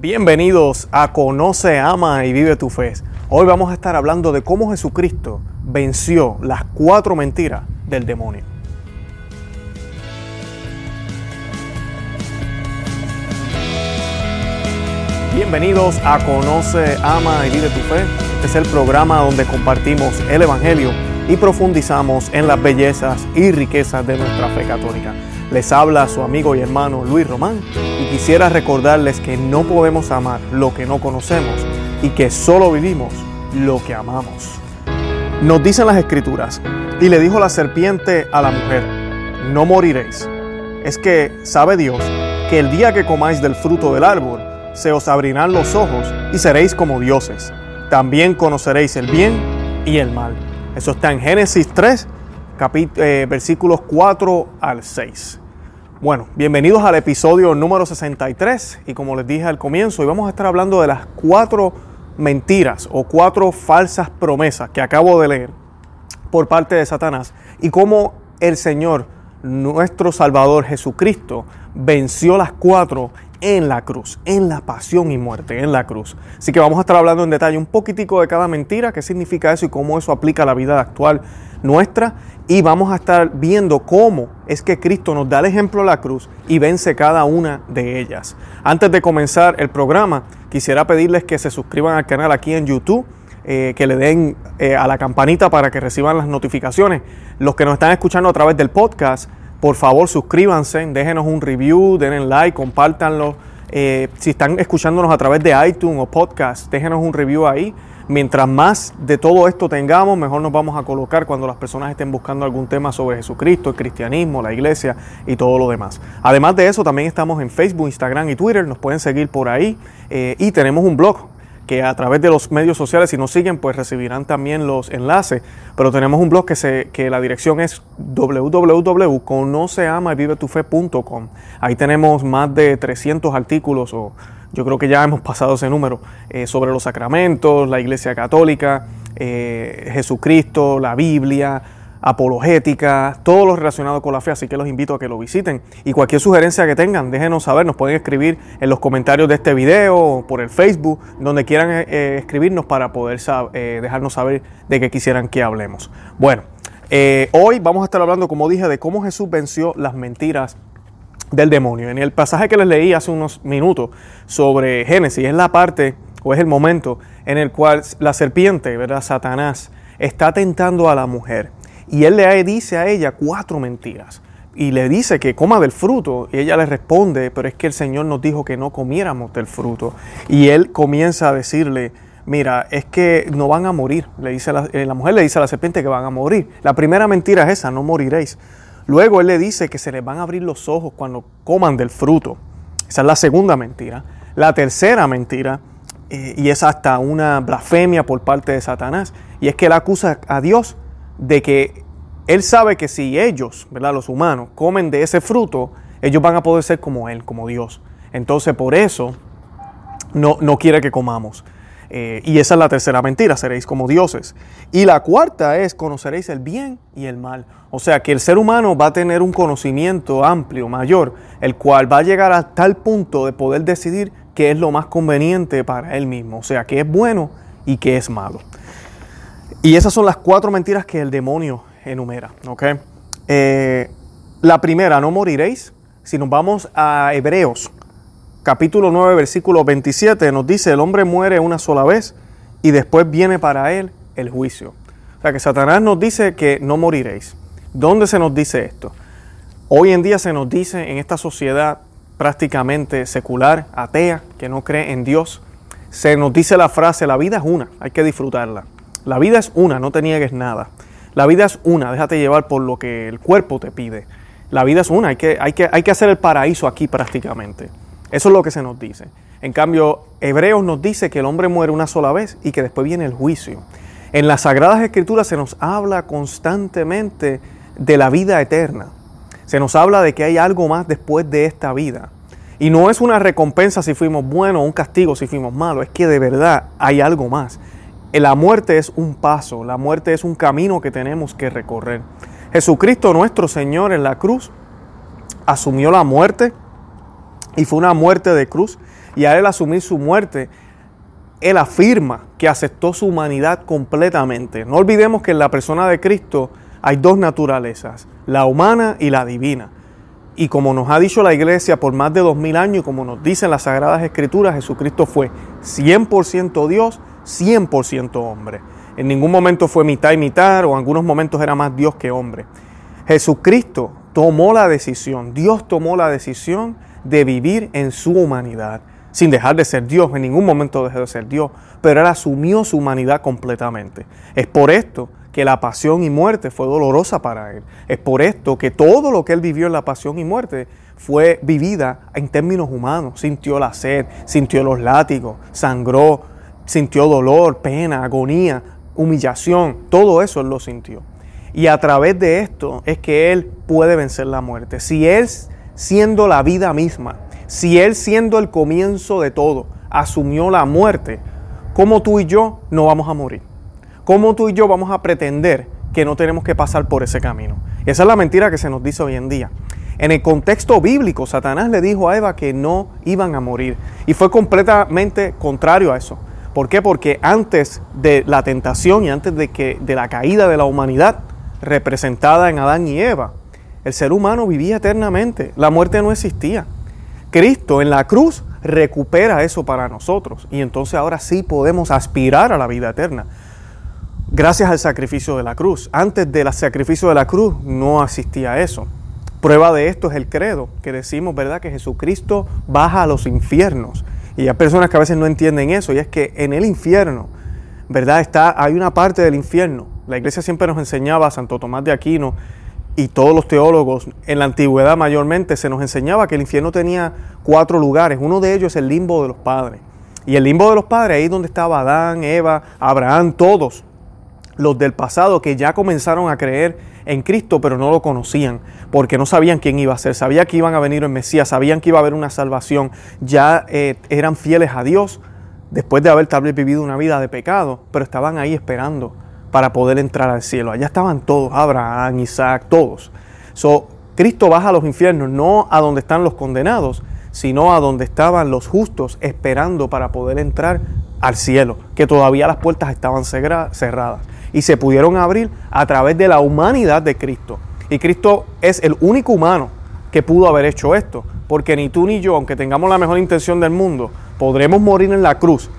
Bienvenidos a Conoce, Ama y Vive tu Fe. Hoy vamos a estar hablando de cómo Jesucristo venció las cuatro mentiras del demonio. Bienvenidos a Conoce, Ama y Vive tu Fe. Este es el programa donde compartimos el Evangelio y profundizamos en las bellezas y riquezas de nuestra fe católica. Les habla su amigo y hermano Luis Román y quisiera recordarles que no podemos amar lo que no conocemos y que solo vivimos lo que amamos. Nos dicen las escrituras, y le dijo la serpiente a la mujer, no moriréis. Es que sabe Dios que el día que comáis del fruto del árbol, se os abrirán los ojos y seréis como dioses. También conoceréis el bien y el mal. Eso está en Génesis 3, eh, versículos 4 al 6. Bueno, bienvenidos al episodio número 63 y como les dije al comienzo, hoy vamos a estar hablando de las cuatro mentiras o cuatro falsas promesas que acabo de leer por parte de Satanás y cómo el Señor, nuestro Salvador Jesucristo, venció las cuatro en la cruz, en la pasión y muerte, en la cruz. Así que vamos a estar hablando en detalle un poquitico de cada mentira, qué significa eso y cómo eso aplica a la vida actual nuestra. Y vamos a estar viendo cómo es que Cristo nos da el ejemplo de la cruz y vence cada una de ellas. Antes de comenzar el programa, quisiera pedirles que se suscriban al canal aquí en YouTube. Eh, que le den eh, a la campanita para que reciban las notificaciones. Los que nos están escuchando a través del podcast, por favor, suscríbanse, déjenos un review, denle like, compártanlo. Eh, si están escuchándonos a través de iTunes o podcast, déjenos un review ahí. Mientras más de todo esto tengamos, mejor nos vamos a colocar cuando las personas estén buscando algún tema sobre Jesucristo, el cristianismo, la iglesia y todo lo demás. Además de eso, también estamos en Facebook, Instagram y Twitter. Nos pueden seguir por ahí. Eh, y tenemos un blog que a través de los medios sociales, si nos siguen, pues recibirán también los enlaces. Pero tenemos un blog que, se, que la dirección es www.conoceamavivetufe.com. Ahí tenemos más de 300 artículos, o yo creo que ya hemos pasado ese número, eh, sobre los sacramentos, la Iglesia Católica, eh, Jesucristo, la Biblia, apologética, todo lo relacionado con la fe, así que los invito a que lo visiten. Y cualquier sugerencia que tengan, déjenos saber, nos pueden escribir en los comentarios de este video o por el Facebook, donde quieran eh, escribirnos para poder dejarnos saber de qué quisieran que hablemos. Bueno, hoy vamos a estar hablando, como dije, de cómo Jesús venció las mentiras del demonio. En el pasaje que les leí hace unos minutos sobre Génesis, es la parte o es el momento en el cual la serpiente, ¿verdad? Satanás, está tentando a la mujer y él le dice a ella cuatro mentiras. Y le dice que coma del fruto. Y ella le responde, pero es que el Señor nos dijo que no comiéramos del fruto. Y él comienza a decirle, mira, es que no van a morir. Le dice la, eh, la mujer le dice a la serpiente que van a morir. La primera mentira es esa, no moriréis. Luego él le dice que se les van a abrir los ojos cuando coman del fruto. Esa es la segunda mentira. La tercera mentira, eh, y es hasta una blasfemia por parte de Satanás, y es que él acusa a Dios de que él sabe que si ellos, ¿verdad? los humanos, comen de ese fruto, ellos van a poder ser como Él, como Dios. Entonces por eso no, no quiere que comamos. Eh, y esa es la tercera mentira, seréis como dioses. Y la cuarta es, conoceréis el bien y el mal. O sea que el ser humano va a tener un conocimiento amplio, mayor, el cual va a llegar a tal punto de poder decidir qué es lo más conveniente para él mismo. O sea, qué es bueno y qué es malo. Y esas son las cuatro mentiras que el demonio enumera. ¿okay? Eh, la primera, no moriréis. Si nos vamos a Hebreos, capítulo 9, versículo 27, nos dice, el hombre muere una sola vez y después viene para él el juicio. O sea que Satanás nos dice que no moriréis. ¿Dónde se nos dice esto? Hoy en día se nos dice en esta sociedad prácticamente secular, atea, que no cree en Dios, se nos dice la frase, la vida es una, hay que disfrutarla. La vida es una, no te niegues nada. La vida es una, déjate llevar por lo que el cuerpo te pide. La vida es una, hay que, hay que, hay que hacer el paraíso aquí prácticamente. Eso es lo que se nos dice. En cambio, Hebreos nos dice que el hombre muere una sola vez y que después viene el juicio. En las Sagradas Escrituras se nos habla constantemente de la vida eterna. Se nos habla de que hay algo más después de esta vida. Y no es una recompensa si fuimos buenos o un castigo si fuimos malos, es que de verdad hay algo más. La muerte es un paso, la muerte es un camino que tenemos que recorrer. Jesucristo nuestro Señor en la cruz asumió la muerte y fue una muerte de cruz y a Él asumir su muerte, Él afirma que aceptó su humanidad completamente. No olvidemos que en la persona de Cristo hay dos naturalezas, la humana y la divina. Y como nos ha dicho la iglesia por más de dos mil años y como nos dicen las Sagradas Escrituras, Jesucristo fue 100% Dios, 100% hombre. En ningún momento fue mitad y mitad o en algunos momentos era más Dios que hombre. Jesucristo tomó la decisión, Dios tomó la decisión de vivir en su humanidad, sin dejar de ser Dios, en ningún momento dejó de ser Dios, pero Él asumió su humanidad completamente. Es por esto que la pasión y muerte fue dolorosa para Él. Es por esto que todo lo que Él vivió en la pasión y muerte fue vivida en términos humanos. Sintió la sed, sintió los látigos, sangró, sintió dolor, pena, agonía, humillación, todo eso Él lo sintió. Y a través de esto es que Él puede vencer la muerte. Si Él siendo la vida misma, si Él siendo el comienzo de todo, asumió la muerte, ¿cómo tú y yo no vamos a morir? ¿Cómo tú y yo vamos a pretender que no tenemos que pasar por ese camino? Esa es la mentira que se nos dice hoy en día. En el contexto bíblico, Satanás le dijo a Eva que no iban a morir. Y fue completamente contrario a eso. ¿Por qué? Porque antes de la tentación y antes de, que, de la caída de la humanidad, representada en Adán y Eva, el ser humano vivía eternamente, la muerte no existía. Cristo en la cruz recupera eso para nosotros y entonces ahora sí podemos aspirar a la vida eterna. Gracias al sacrificio de la cruz. Antes del sacrificio de la cruz no existía eso. Prueba de esto es el credo, que decimos, ¿verdad?, que Jesucristo baja a los infiernos. Y hay personas que a veces no entienden eso, y es que en el infierno, ¿verdad?, está, hay una parte del infierno. La iglesia siempre nos enseñaba, Santo Tomás de Aquino y todos los teólogos en la antigüedad mayormente se nos enseñaba que el infierno tenía cuatro lugares. Uno de ellos es el limbo de los padres. Y el limbo de los padres, ahí donde estaba Adán, Eva, Abraham, todos los del pasado que ya comenzaron a creer en Cristo, pero no lo conocían, porque no sabían quién iba a ser, sabían que iban a venir el Mesías, sabían que iba a haber una salvación, ya eh, eran fieles a Dios después de haber tal vez vivido una vida de pecado, pero estaban ahí esperando para poder entrar al cielo. Allá estaban todos, Abraham, Isaac, todos. So, Cristo baja a los infiernos, no a donde están los condenados, sino a donde estaban los justos esperando para poder entrar al cielo, que todavía las puertas estaban cerradas y se pudieron abrir a través de la humanidad de Cristo. Y Cristo es el único humano que pudo haber hecho esto, porque ni tú ni yo, aunque tengamos la mejor intención del mundo, podremos morir en la cruz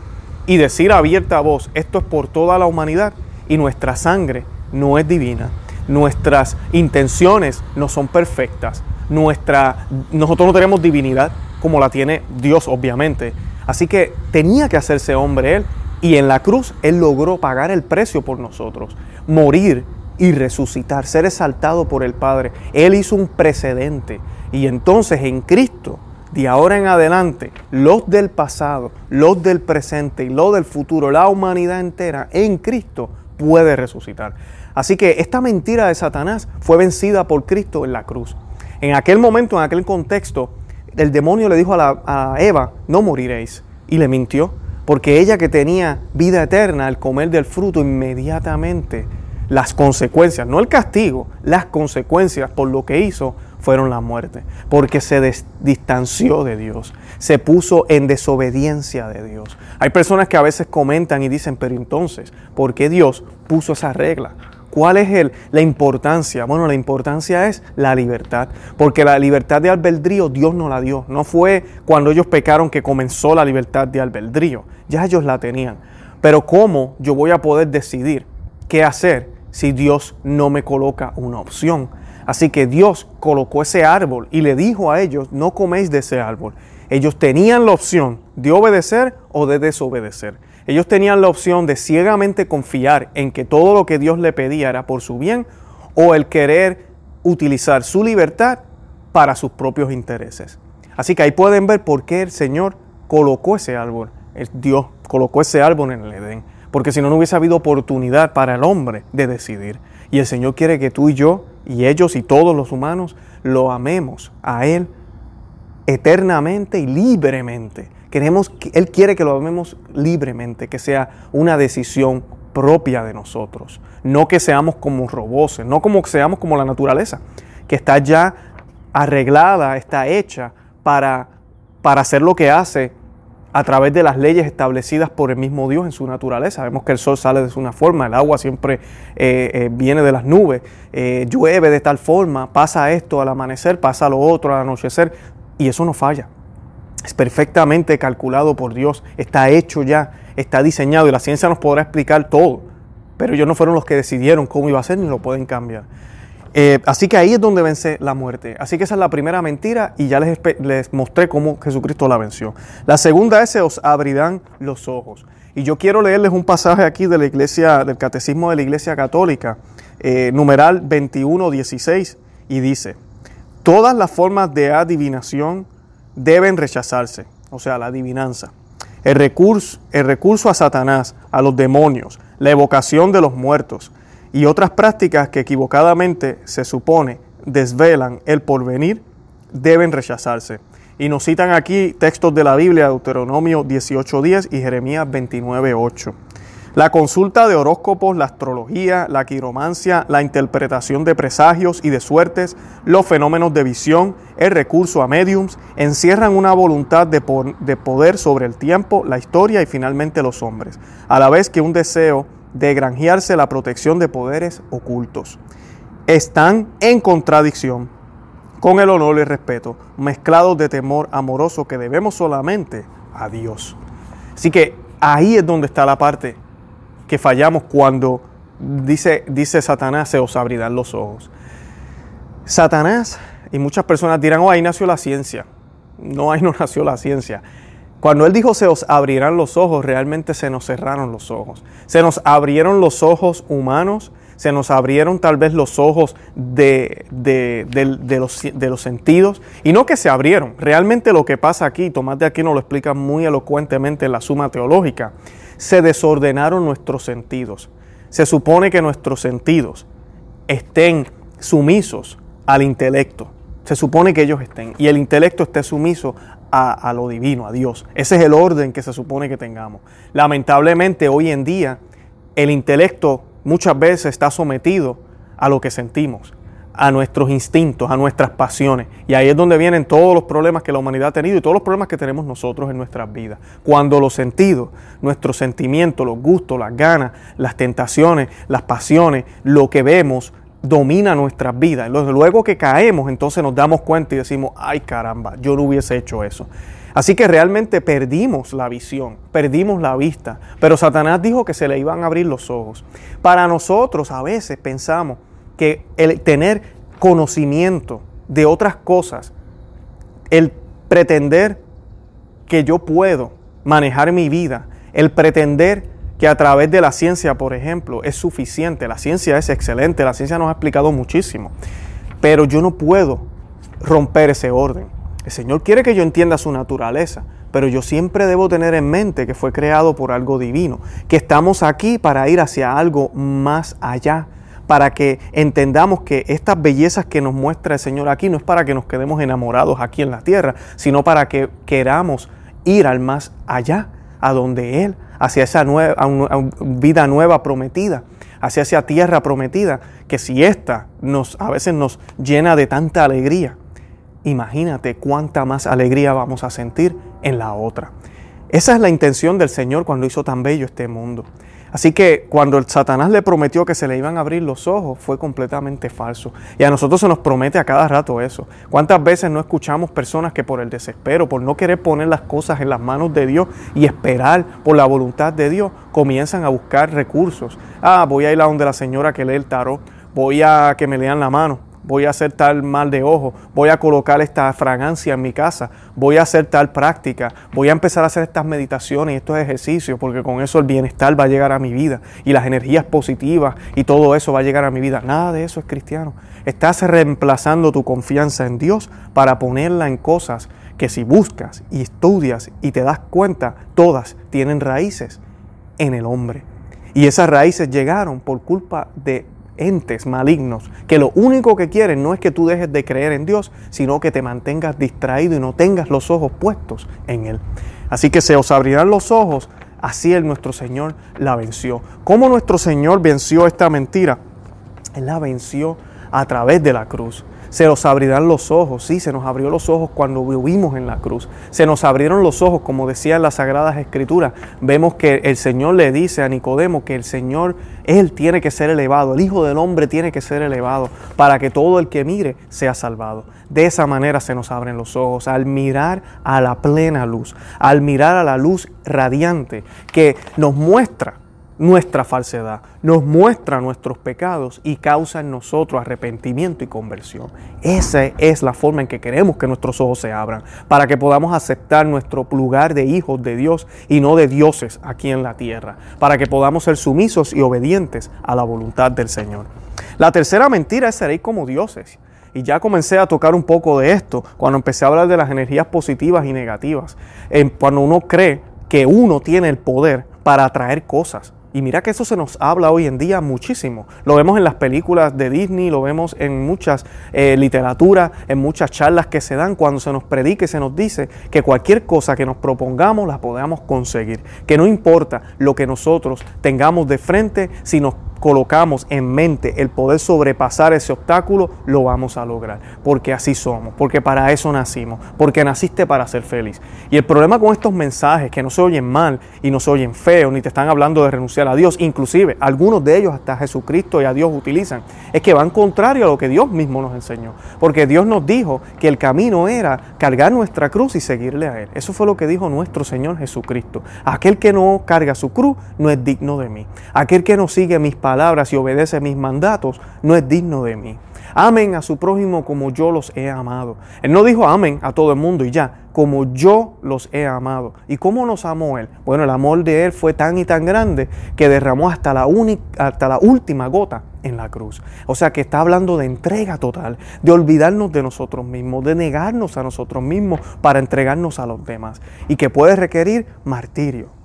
y decir a abierta voz, esto es por toda la humanidad y nuestra sangre no es divina. Nuestras intenciones no son perfectas. Nuestra, nosotros no tenemos divinidad como la tiene Dios, obviamente. Así que tenía que hacerse hombre Él. Y en la cruz Él logró pagar el precio por nosotros. Morir y resucitar, ser exaltado por el Padre. Él hizo un precedente. Y entonces en Cristo, de ahora en adelante, los del pasado, los del presente y los del futuro, la humanidad entera, en Cristo puede resucitar. Así que esta mentira de Satanás fue vencida por Cristo en la cruz. En aquel momento, en aquel contexto, el demonio le dijo a, Eva, no moriréis. Y le mintió, porque ella que tenía vida eterna al comer del fruto, inmediatamente las consecuencias, no el castigo, las consecuencias por lo que hizo fueron la muerte, porque se distanció de Dios, se puso en desobediencia de Dios. Hay personas que a veces comentan y dicen, pero entonces, ¿por qué Dios puso esa regla? ¿Cuál es el, la importancia? Bueno, la importancia es la libertad, porque la libertad de albedrío Dios no la dio. No fue cuando ellos pecaron que comenzó la libertad de albedrío, ya ellos la tenían. Pero ¿cómo yo voy a poder decidir qué hacer si Dios no me coloca una opción? Así que Dios colocó ese árbol y le dijo a ellos, no coméis de ese árbol. Ellos tenían la opción de obedecer o de desobedecer. Ellos tenían la opción de ciegamente confiar en que todo lo que Dios le pedía era por su bien o el querer utilizar su libertad para sus propios intereses. Así que ahí pueden ver por qué el Señor colocó ese árbol. Dios colocó ese árbol en el Edén. Porque si no, no hubiese habido oportunidad para el hombre de decidir. Y el Señor quiere que tú y yo y ellos y todos los humanos lo amemos a Él eternamente y libremente. Queremos, Él quiere que lo amemos libremente, que sea una decisión propia de nosotros, no que seamos como robots, no como seamos como la naturaleza, que está ya arreglada, está hecha para, para hacer lo que hace a través de las leyes establecidas por el mismo Dios en su naturaleza. Sabemos que el sol sale de una forma, el agua siempre eh, eh, viene de las nubes, eh, llueve de tal forma, pasa esto al amanecer, pasa lo otro al anochecer, y eso no falla. Es perfectamente calculado por Dios, está hecho ya, está diseñado y la ciencia nos podrá explicar todo, pero ellos no fueron los que decidieron cómo iba a ser ni lo pueden cambiar. Eh, así que ahí es donde vence la muerte. Así que esa es la primera mentira y ya les, les, mostré cómo Jesucristo la venció. La segunda es se os abrirán los ojos. Y yo quiero leerles un pasaje aquí de la iglesia, del catecismo de la iglesia católica, eh, numeral 21.16, y dice, todas las formas de adivinación deben rechazarse, o sea, la adivinanza. El recurso, el recurso a Satanás, a los demonios, la evocación de los muertos, y otras prácticas que equivocadamente se supone desvelan el porvenir deben rechazarse. Y nos citan aquí textos de la Biblia, Deuteronomio 18.10 y Jeremías 29.8. La consulta de horóscopos, la astrología, la quiromancia, la interpretación de presagios y de suertes, los fenómenos de visión, el recurso a mediums, encierran una voluntad de, de poder sobre el tiempo, la historia y finalmente los hombres, a la vez que un deseo de granjearse la protección de poderes ocultos. Están en contradicción con el honor y el respeto, mezclados de temor amoroso que debemos solamente a Dios. Así que ahí es donde está la parte que fallamos cuando dice, dice Satanás, se os abrirán los ojos. Satanás, y muchas personas dirán, oh, ahí nació la ciencia. No, ahí no nació la ciencia. Cuando Él dijo se os abrirán los ojos, realmente se nos cerraron los ojos. Se nos abrieron los ojos humanos, se nos abrieron tal vez los ojos de, los, de, los, sentidos. Y no que se abrieron, realmente lo que pasa aquí, Tomás de aquí nos lo explica muy elocuentemente en la suma teológica, se desordenaron nuestros sentidos. Se supone que nuestros sentidos estén sumisos al intelecto. Se supone que ellos estén. Y el intelecto esté sumiso a, lo divino, a Dios. Ese es el orden que se supone que tengamos. Lamentablemente hoy en día el intelecto muchas veces está sometido a lo que sentimos, a nuestros instintos, a nuestras pasiones. Y ahí es donde vienen todos los problemas que la humanidad ha tenido y todos los problemas que tenemos nosotros en nuestras vidas. Cuando los sentidos, nuestros sentimientos, los gustos, las ganas, las tentaciones, las pasiones, lo que vemos, domina nuestras vidas. Luego que caemos, entonces nos damos cuenta y decimos, ay caramba, yo no hubiese hecho eso. Así que realmente perdimos la visión, perdimos la vista, pero Satanás dijo que se le iban a abrir los ojos. Para nosotros a veces pensamos que el tener conocimiento de otras cosas, el pretender que yo puedo manejar mi vida, el pretender que a través de la ciencia, por ejemplo, es suficiente. La ciencia es excelente, la ciencia nos ha explicado muchísimo, pero yo no puedo romper ese orden. El Señor quiere que yo entienda su naturaleza, pero yo siempre debo tener en mente que fue creado por algo divino, que estamos aquí para ir hacia algo más allá, para que entendamos que estas bellezas que nos muestra el Señor aquí no es para que nos quedemos enamorados aquí en la tierra, sino para que queramos ir al más allá, a donde Él hacia esa nueva, vida nueva prometida, hacia esa tierra prometida, que si esta nos, a veces nos llena de tanta alegría, imagínate cuánta más alegría vamos a sentir en la otra. Esa es la intención del Señor cuando hizo tan bello este mundo. Así que cuando el Satanás le prometió que se le iban a abrir los ojos, fue completamente falso. Y a nosotros se nos promete a cada rato eso. ¿Cuántas veces no escuchamos personas que por el desespero, por no querer poner las cosas en las manos de Dios y esperar por la voluntad de Dios, comienzan a buscar recursos? Ah, voy a ir a donde la señora que lee el tarot, voy a que me lean la mano, voy a hacer tal mal de ojo, voy a colocar esta fragancia en mi casa, voy a hacer tal práctica, voy a empezar a hacer estas meditaciones y estos ejercicios, porque con eso el bienestar va a llegar a mi vida y las energías positivas y todo eso va a llegar a mi vida. Nada de eso es cristiano. Estás reemplazando tu confianza en Dios para ponerla en cosas que si buscas y estudias y te das cuenta, todas tienen raíces en el hombre. Y esas raíces llegaron por culpa de entes malignos que lo único que quieren no es que tú dejes de creer en Dios, sino que te mantengas distraído y no tengas los ojos puestos en Él. Así que se os abrirán los ojos, así el nuestro Señor la venció. ¿Cómo nuestro Señor venció esta mentira? Él la venció a través de la cruz. Se nos abrirán los ojos, sí, se nos abrió los ojos cuando vivimos en la cruz. Se nos abrieron los ojos, como decía en las Sagradas Escrituras. Vemos que el Señor le dice a Nicodemo que el Señor, Él tiene que ser elevado, el Hijo del Hombre tiene que ser elevado para que todo el que mire sea salvado. De esa manera se nos abren los ojos, al mirar a la plena luz, al mirar a la luz radiante que nos muestra nuestra falsedad, nos muestra nuestros pecados y causa en nosotros arrepentimiento y conversión. Esa es la forma en que queremos que nuestros ojos se abran, para que podamos aceptar nuestro lugar de hijos de Dios y no de dioses aquí en la tierra, para que podamos ser sumisos y obedientes a la voluntad del Señor. La tercera mentira es seréis como dioses. Y ya comencé a tocar un poco de esto cuando empecé a hablar de las energías positivas y negativas. Cuando uno cree que uno tiene el poder para atraer cosas. Y mira que eso se nos habla hoy en día muchísimo. Lo vemos en las películas de Disney, lo vemos en muchas eh, literaturas, en muchas charlas que se dan cuando se nos predica y se nos dice que cualquier cosa que nos propongamos la podamos conseguir. Que no importa lo que nosotros tengamos de frente, si nos colocamos en mente el poder sobrepasar ese obstáculo, lo vamos a lograr. Porque así somos, porque para eso nacimos, porque naciste para ser feliz. Y el problema con estos mensajes que no se oyen mal y no se oyen feos, ni te están hablando de renunciar a Dios, inclusive algunos de ellos hasta Jesucristo y a Dios utilizan, es que van contrario a lo que Dios mismo nos enseñó. Porque Dios nos dijo que el camino era cargar nuestra cruz y seguirle a Él. Eso fue lo que dijo nuestro Señor Jesucristo. Aquel que no carga su cruz no es digno de mí. Aquel que no sigue mis palabras, palabras y obedece mis mandatos, no es digno de mí. Amen a su prójimo como yo los he amado. Él no dijo amén a todo el mundo y ya, como yo los he amado. ¿Y cómo nos amó Él? Bueno, el amor de Él fue tan y tan grande que derramó hasta la, única, hasta la última gota en la cruz. O sea que está hablando de entrega total, de olvidarnos de nosotros mismos, de negarnos a nosotros mismos para entregarnos a los demás. Y que puede requerir martirio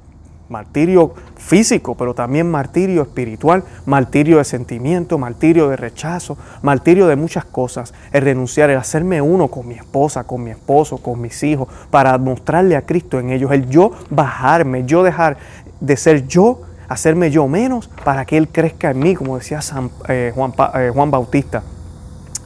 martirio físico, pero también martirio espiritual, martirio de sentimiento, martirio de rechazo, martirio de muchas cosas. El renunciar, el hacerme uno con mi esposa, con mi esposo, con mis hijos, para mostrarle a Cristo en ellos. El yo bajarme, yo dejar de ser yo, hacerme yo menos, para que Él crezca en mí, como decía eh, Juan, eh, Juan Bautista.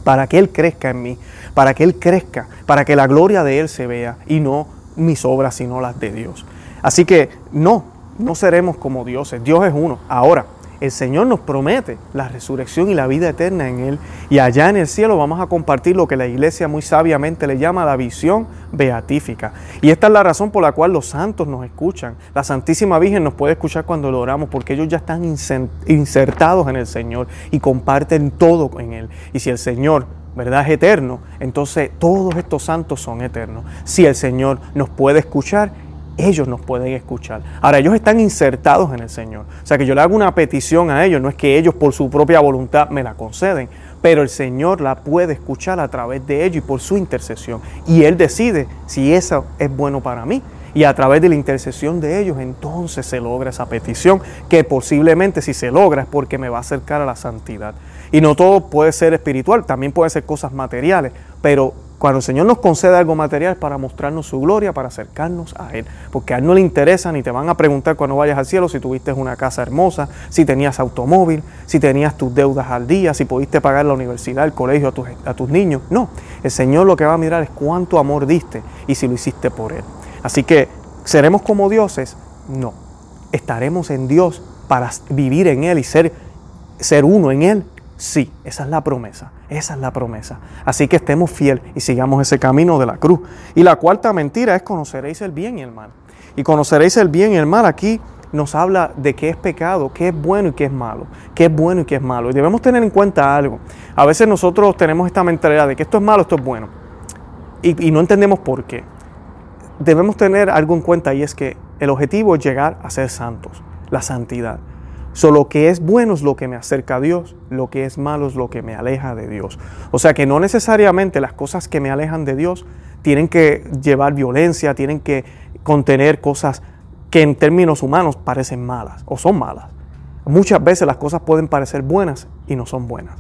Para que Él crezca en mí, para que Él crezca, para que la gloria de Él se vea y no mis obras, sino las de Dios. Así que no, no seremos como dioses. Dios es uno. Ahora, el Señor nos promete la resurrección y la vida eterna en Él. Y allá en el cielo vamos a compartir lo que la iglesia muy sabiamente le llama la visión beatífica. Y esta es la razón por la cual los santos nos escuchan. La Santísima Virgen nos puede escuchar cuando lo oramos porque ellos ya están insertados en el Señor y comparten todo en Él. Y si el Señor ¿verdad? Es eterno. Entonces todos estos santos son eternos. Si el Señor nos puede escuchar, ellos nos pueden escuchar. Ahora, ellos están insertados en el Señor. O sea, que yo le hago una petición a ellos, no es que ellos por su propia voluntad me la conceden, pero el Señor la puede escuchar a través de ellos y por su intercesión. Y Él decide si eso es bueno para mí. Y a través de la intercesión de ellos, entonces se logra esa petición, que posiblemente si se logra es porque me va a acercar a la santidad. Y no todo puede ser espiritual, también puede ser cosas materiales, pero cuando el Señor nos concede algo material para mostrarnos su gloria, para acercarnos a Él. Porque a Él no le interesa ni te van a preguntar cuando vayas al cielo si tuviste una casa hermosa, si tenías automóvil, si tenías tus deudas al día, si pudiste pagar la universidad, el colegio a tus, a tus niños. No, el Señor lo que va a mirar es cuánto amor diste y si lo hiciste por Él. Así que, ¿seremos como dioses? No. Estaremos en Dios para vivir en Él y ser, ser uno en Él Sí, esa es la promesa, esa es la promesa. Así que estemos fieles y sigamos ese camino de la cruz. Y la cuarta mentira es conoceréis el bien y el mal. Y conoceréis el bien y el mal aquí nos habla de qué es pecado, qué es bueno y qué es malo, qué es bueno y qué es malo. Y debemos tener en cuenta algo. A veces nosotros tenemos esta mentalidad de que esto es malo, esto es bueno. Y, y no entendemos por qué. Debemos tener algo en cuenta y es que el objetivo es llegar a ser santos, la santidad. So, lo que es bueno es lo que me acerca a Dios, lo que es malo es lo que me aleja de Dios. O sea que no necesariamente las cosas que me alejan de Dios tienen que llevar violencia, tienen que contener cosas que en términos humanos parecen malas o son malas. Muchas veces las cosas pueden parecer buenas y no son buenas.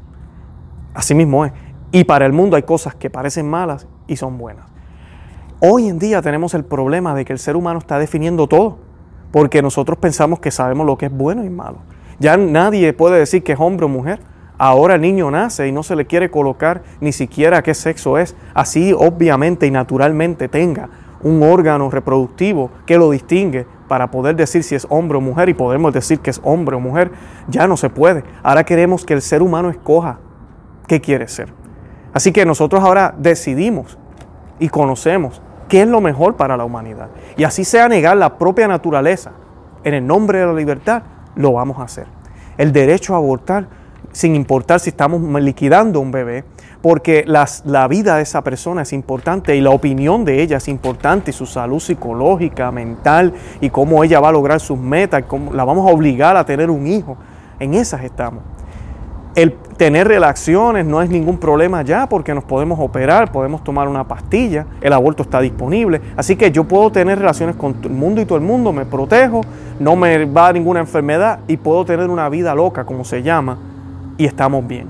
Así mismo es. Y para el mundo hay cosas que parecen malas y son buenas. Hoy en día tenemos el problema de que el ser humano está definiendo todo porque nosotros pensamos que sabemos lo que es bueno y malo. Ya nadie puede decir que es hombre o mujer. Ahora el niño nace y no se le quiere colocar ni siquiera qué sexo es. Así obviamente y naturalmente tenga un órgano reproductivo que lo distingue para poder decir si es hombre o mujer y podemos decir que es hombre o mujer. Ya no se puede. Ahora queremos que el ser humano escoja qué quiere ser. Así que nosotros ahora decidimos y conocemos qué es lo mejor para la humanidad. Y así sea negar la propia naturaleza en el nombre de la libertad, lo vamos a hacer. El derecho a abortar sin importar si estamos liquidando un bebé, porque la vida de esa persona es importante y la opinión de ella es importante y su salud psicológica, mental y cómo ella va a lograr sus metas, cómo la vamos a obligar a tener un hijo. En esas estamos. El tener relaciones no es ningún problema ya porque nos podemos operar, podemos tomar una pastilla, el aborto está disponible. Así que yo puedo tener relaciones con el mundo y todo el mundo, me protejo, no me va a ninguna enfermedad y puedo tener una vida loca, como se llama, y estamos bien.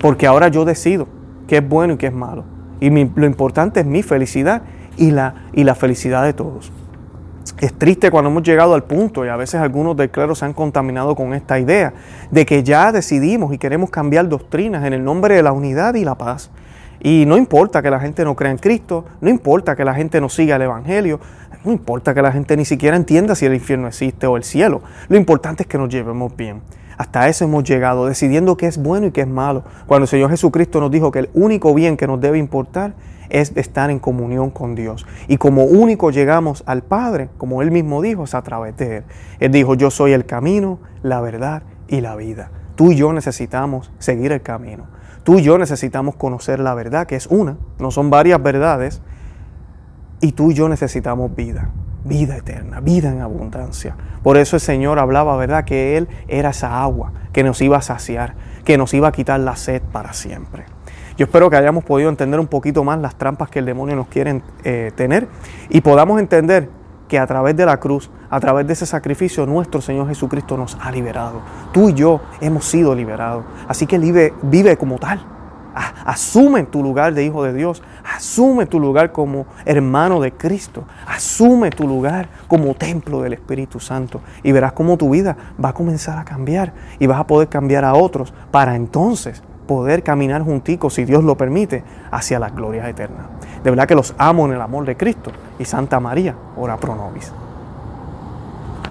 Porque ahora yo decido qué es bueno y qué es malo. Y lo importante es mi felicidad y la, y la felicidad de todos. Es triste cuando hemos llegado al punto, y a veces algunos del clero se han contaminado con esta idea, de que ya decidimos y queremos cambiar doctrinas en el nombre de la unidad y la paz. Y no importa que la gente no crea en Cristo, no importa que la gente no siga el Evangelio, no importa que la gente ni siquiera entienda si el infierno existe o el cielo. Lo importante es que nos llevemos bien. Hasta eso hemos llegado, decidiendo qué es bueno y qué es malo. Cuando el Señor Jesucristo nos dijo que el único bien que nos debe importar es estar en comunión con Dios. Y como único llegamos al Padre, como Él mismo dijo, es a través de Él. Él dijo, yo soy el camino, la verdad y la vida. Tú y yo necesitamos seguir el camino. Tú y yo necesitamos conocer la verdad, que es una, no son varias verdades. Y tú y yo necesitamos vida vida eterna, vida en abundancia. Por eso el Señor hablaba, ¿verdad? Que Él era esa agua que nos iba a saciar, que nos iba a quitar la sed para siempre. Yo espero que hayamos podido entender un poquito más las trampas que el demonio nos quiere eh, tener y podamos entender que a través de la cruz, a través de ese sacrificio, nuestro Señor Jesucristo nos ha liberado. Tú y yo hemos sido liberados. Así que vive, vive como tal. Asume tu lugar de hijo de Dios. Asume tu lugar como hermano de Cristo. Asume tu lugar como templo del Espíritu Santo. Y verás cómo tu vida va a comenzar a cambiar. Y vas a poder cambiar a otros para entonces poder caminar junticos, si Dios lo permite, hacia las glorias eternas. De verdad que los amo en el amor de Cristo. Y Santa María, ora pro nobis.